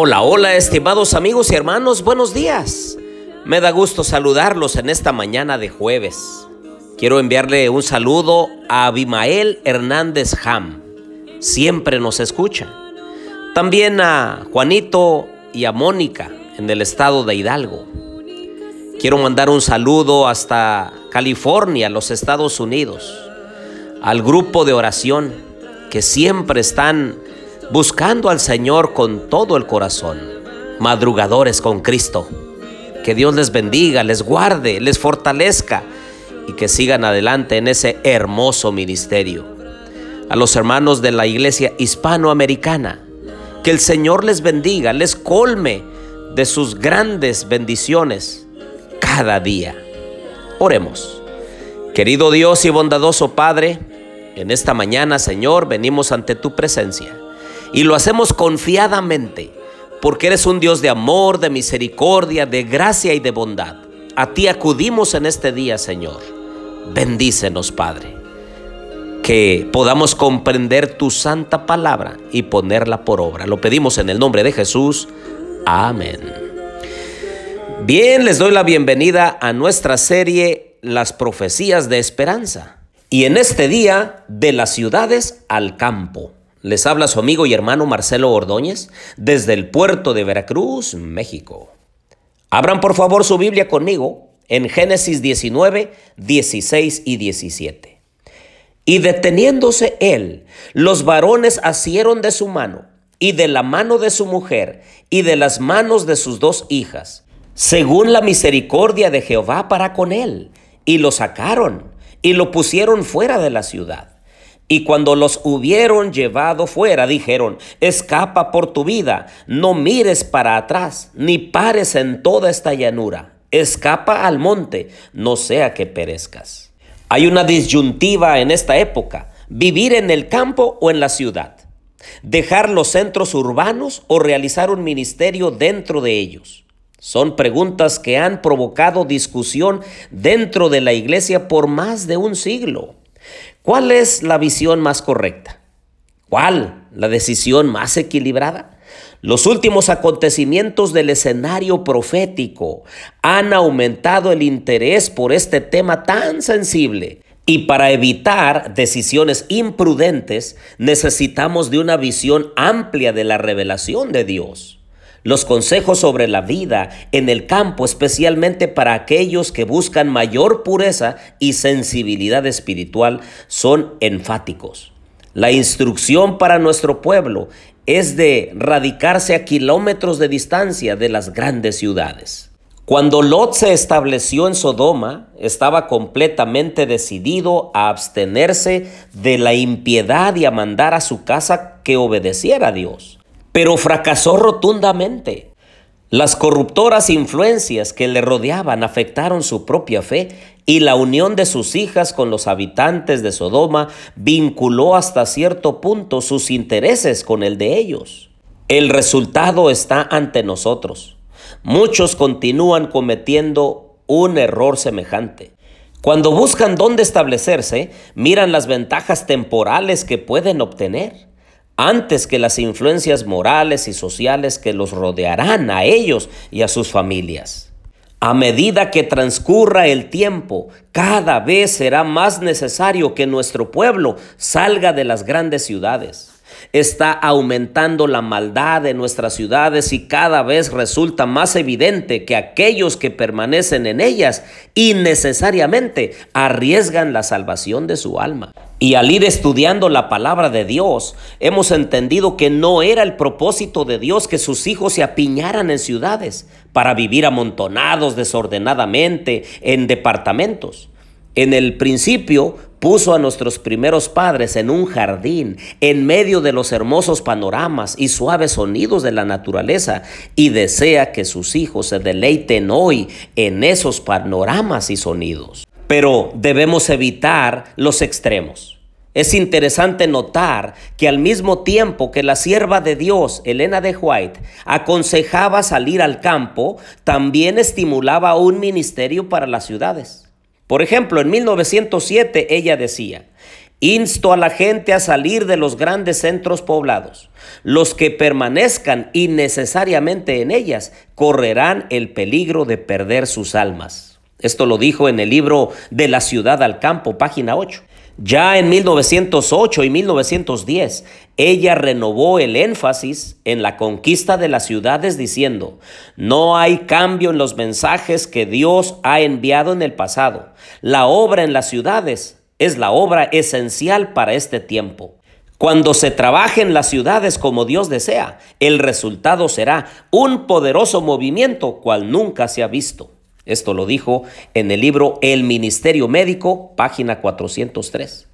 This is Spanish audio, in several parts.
Hola, hola, estimados amigos y hermanos, buenos días. Me da gusto saludarlos en esta mañana de jueves. Quiero enviarle un saludo a Abimael Hernández Ham. Siempre nos escucha. También a Juanito y a Mónica en el estado de Hidalgo. Quiero mandar un saludo hasta California, los Estados Unidos, al grupo de oración que siempre están buscando al Señor con todo el corazón, madrugadores con Cristo. Que Dios les bendiga, les guarde, les fortalezca y que sigan adelante en ese hermoso ministerio. A los hermanos de la iglesia hispanoamericana, que el Señor les bendiga, les colme de sus grandes bendiciones cada día. Oremos. Querido Dios y bondadoso Padre, en esta mañana, Señor, venimos ante tu presencia y lo hacemos confiadamente, porque eres un Dios de amor, de misericordia, de gracia y de bondad. A ti acudimos en este día, Señor. Bendícenos, Padre. Que podamos comprender tu santa palabra y ponerla por obra. Lo pedimos en el nombre de Jesús. Amén. Bien, les doy la bienvenida a nuestra serie Las profecías de esperanza. Y en este día, de las ciudades al campo. Les habla su amigo y hermano Marcelo Ordóñez desde el puerto de Veracruz, México. Abran por favor su Biblia conmigo en Génesis 19, 16 y 17. Y deteniéndose él, los varones asieron de su mano y de la mano de su mujer y de las manos de sus dos hijas, según la misericordia de Jehová para con él, y lo sacaron y lo pusieron fuera de la ciudad. Y cuando los hubieron llevado fuera, dijeron, escapa por tu vida, no mires para atrás, ni pares en toda esta llanura, escapa al monte, no sea que perezcas. Hay una disyuntiva en esta época, vivir en el campo o en la ciudad, dejar los centros urbanos o realizar un ministerio dentro de ellos. Son preguntas que han provocado discusión dentro de la iglesia por más de un siglo. ¿Cuál es la visión más correcta? ¿Cuál la decisión más equilibrada? Los últimos acontecimientos del escenario profético han aumentado el interés por este tema tan sensible y para evitar decisiones imprudentes necesitamos de una visión amplia de la revelación de Dios. Los consejos sobre la vida en el campo, especialmente para aquellos que buscan mayor pureza y sensibilidad espiritual, son enfáticos. La instrucción para nuestro pueblo es de radicarse a kilómetros de distancia de las grandes ciudades. Cuando Lot se estableció en Sodoma, estaba completamente decidido a abstenerse de la impiedad y a mandar a su casa que obedeciera a Dios pero fracasó rotundamente. Las corruptoras influencias que le rodeaban afectaron su propia fe y la unión de sus hijas con los habitantes de Sodoma vinculó hasta cierto punto sus intereses con el de ellos. El resultado está ante nosotros. Muchos continúan cometiendo un error semejante. Cuando buscan dónde establecerse, miran las ventajas temporales que pueden obtener antes que las influencias morales y sociales que los rodearán a ellos y a sus familias. A medida que transcurra el tiempo, cada vez será más necesario que nuestro pueblo salga de las grandes ciudades. Está aumentando la maldad de nuestras ciudades y cada vez resulta más evidente que aquellos que permanecen en ellas innecesariamente arriesgan la salvación de su alma. Y al ir estudiando la palabra de Dios, hemos entendido que no era el propósito de Dios que sus hijos se apiñaran en ciudades para vivir amontonados desordenadamente en departamentos. En el principio puso a nuestros primeros padres en un jardín, en medio de los hermosos panoramas y suaves sonidos de la naturaleza, y desea que sus hijos se deleiten hoy en esos panoramas y sonidos. Pero debemos evitar los extremos. Es interesante notar que al mismo tiempo que la sierva de Dios, Elena de White, aconsejaba salir al campo, también estimulaba un ministerio para las ciudades. Por ejemplo, en 1907 ella decía, Insto a la gente a salir de los grandes centros poblados. Los que permanezcan innecesariamente en ellas correrán el peligro de perder sus almas. Esto lo dijo en el libro De la ciudad al campo, página 8. Ya en 1908 y 1910, ella renovó el énfasis en la conquista de las ciudades diciendo, no hay cambio en los mensajes que Dios ha enviado en el pasado. La obra en las ciudades es la obra esencial para este tiempo. Cuando se trabaje en las ciudades como Dios desea, el resultado será un poderoso movimiento cual nunca se ha visto. Esto lo dijo en el libro El Ministerio Médico, página 403.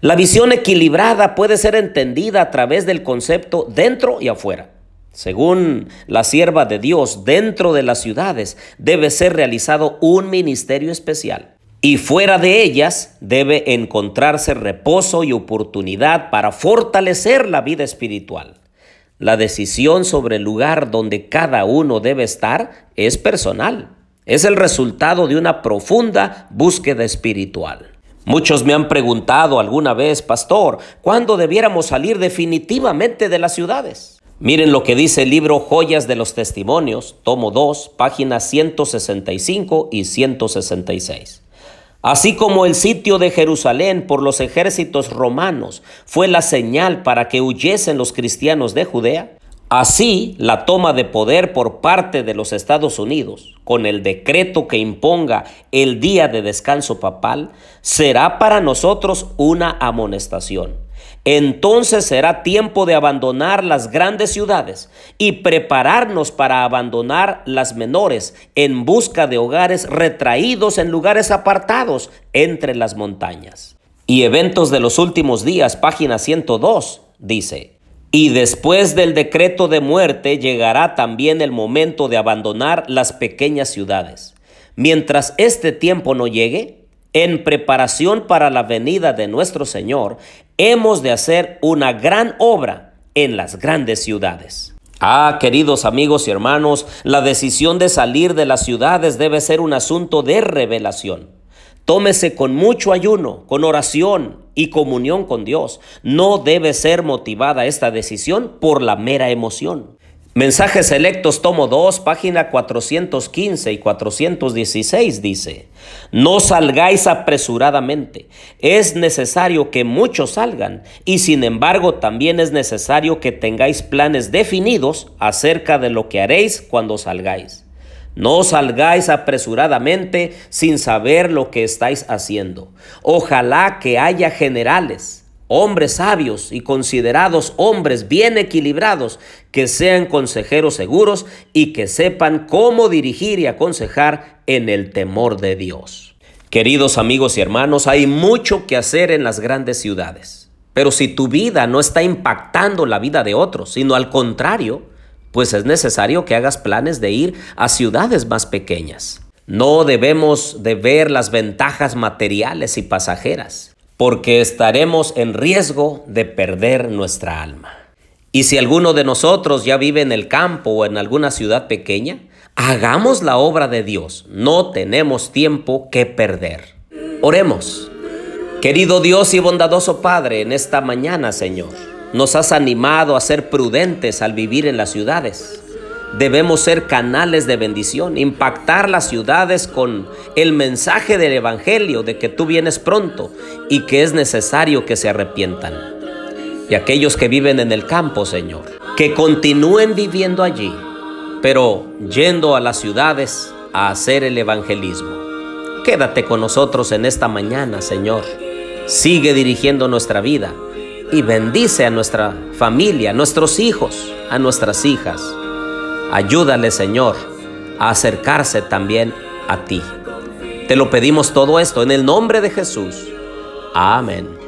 La visión equilibrada puede ser entendida a través del concepto dentro y afuera. Según la sierva de Dios, dentro de las ciudades debe ser realizado un ministerio especial y fuera de ellas debe encontrarse reposo y oportunidad para fortalecer la vida espiritual. La decisión sobre el lugar donde cada uno debe estar es personal. Es el resultado de una profunda búsqueda espiritual. Muchos me han preguntado alguna vez, pastor, ¿cuándo debiéramos salir definitivamente de las ciudades? Miren lo que dice el libro Joyas de los Testimonios, tomo 2, páginas 165 y 166. Así como el sitio de Jerusalén por los ejércitos romanos fue la señal para que huyesen los cristianos de Judea, así la toma de poder por parte de los Estados Unidos, con el decreto que imponga el día de descanso papal, será para nosotros una amonestación entonces será tiempo de abandonar las grandes ciudades y prepararnos para abandonar las menores en busca de hogares retraídos en lugares apartados entre las montañas. Y Eventos de los Últimos Días, página 102, dice, y después del decreto de muerte llegará también el momento de abandonar las pequeñas ciudades. Mientras este tiempo no llegue, en preparación para la venida de nuestro Señor, hemos de hacer una gran obra en las grandes ciudades. Ah, queridos amigos y hermanos, la decisión de salir de las ciudades debe ser un asunto de revelación. Tómese con mucho ayuno, con oración y comunión con Dios. No debe ser motivada esta decisión por la mera emoción. Mensajes selectos, tomo 2, página 415 y 416 dice, no salgáis apresuradamente, es necesario que muchos salgan y sin embargo también es necesario que tengáis planes definidos acerca de lo que haréis cuando salgáis. No salgáis apresuradamente sin saber lo que estáis haciendo. Ojalá que haya generales hombres sabios y considerados hombres bien equilibrados, que sean consejeros seguros y que sepan cómo dirigir y aconsejar en el temor de Dios. Queridos amigos y hermanos, hay mucho que hacer en las grandes ciudades, pero si tu vida no está impactando la vida de otros, sino al contrario, pues es necesario que hagas planes de ir a ciudades más pequeñas. No debemos de ver las ventajas materiales y pasajeras, porque estaremos en riesgo de perder nuestra alma. Y si alguno de nosotros ya vive en el campo o en alguna ciudad pequeña, hagamos la obra de Dios. No tenemos tiempo que perder. Oremos. Querido Dios y bondadoso Padre, en esta mañana, Señor, nos has animado a ser prudentes al vivir en las ciudades. Debemos ser canales de bendición, impactar las ciudades con el mensaje del Evangelio de que tú vienes pronto y que es necesario que se arrepientan. Y aquellos que viven en el campo, Señor, que continúen viviendo allí, pero yendo a las ciudades a hacer el evangelismo. Quédate con nosotros en esta mañana, Señor. Sigue dirigiendo nuestra vida y bendice a nuestra familia, a nuestros hijos, a nuestras hijas Ayúdale, Señor, a acercarse también a ti. Te lo pedimos todo esto en el nombre de Jesús. Amén.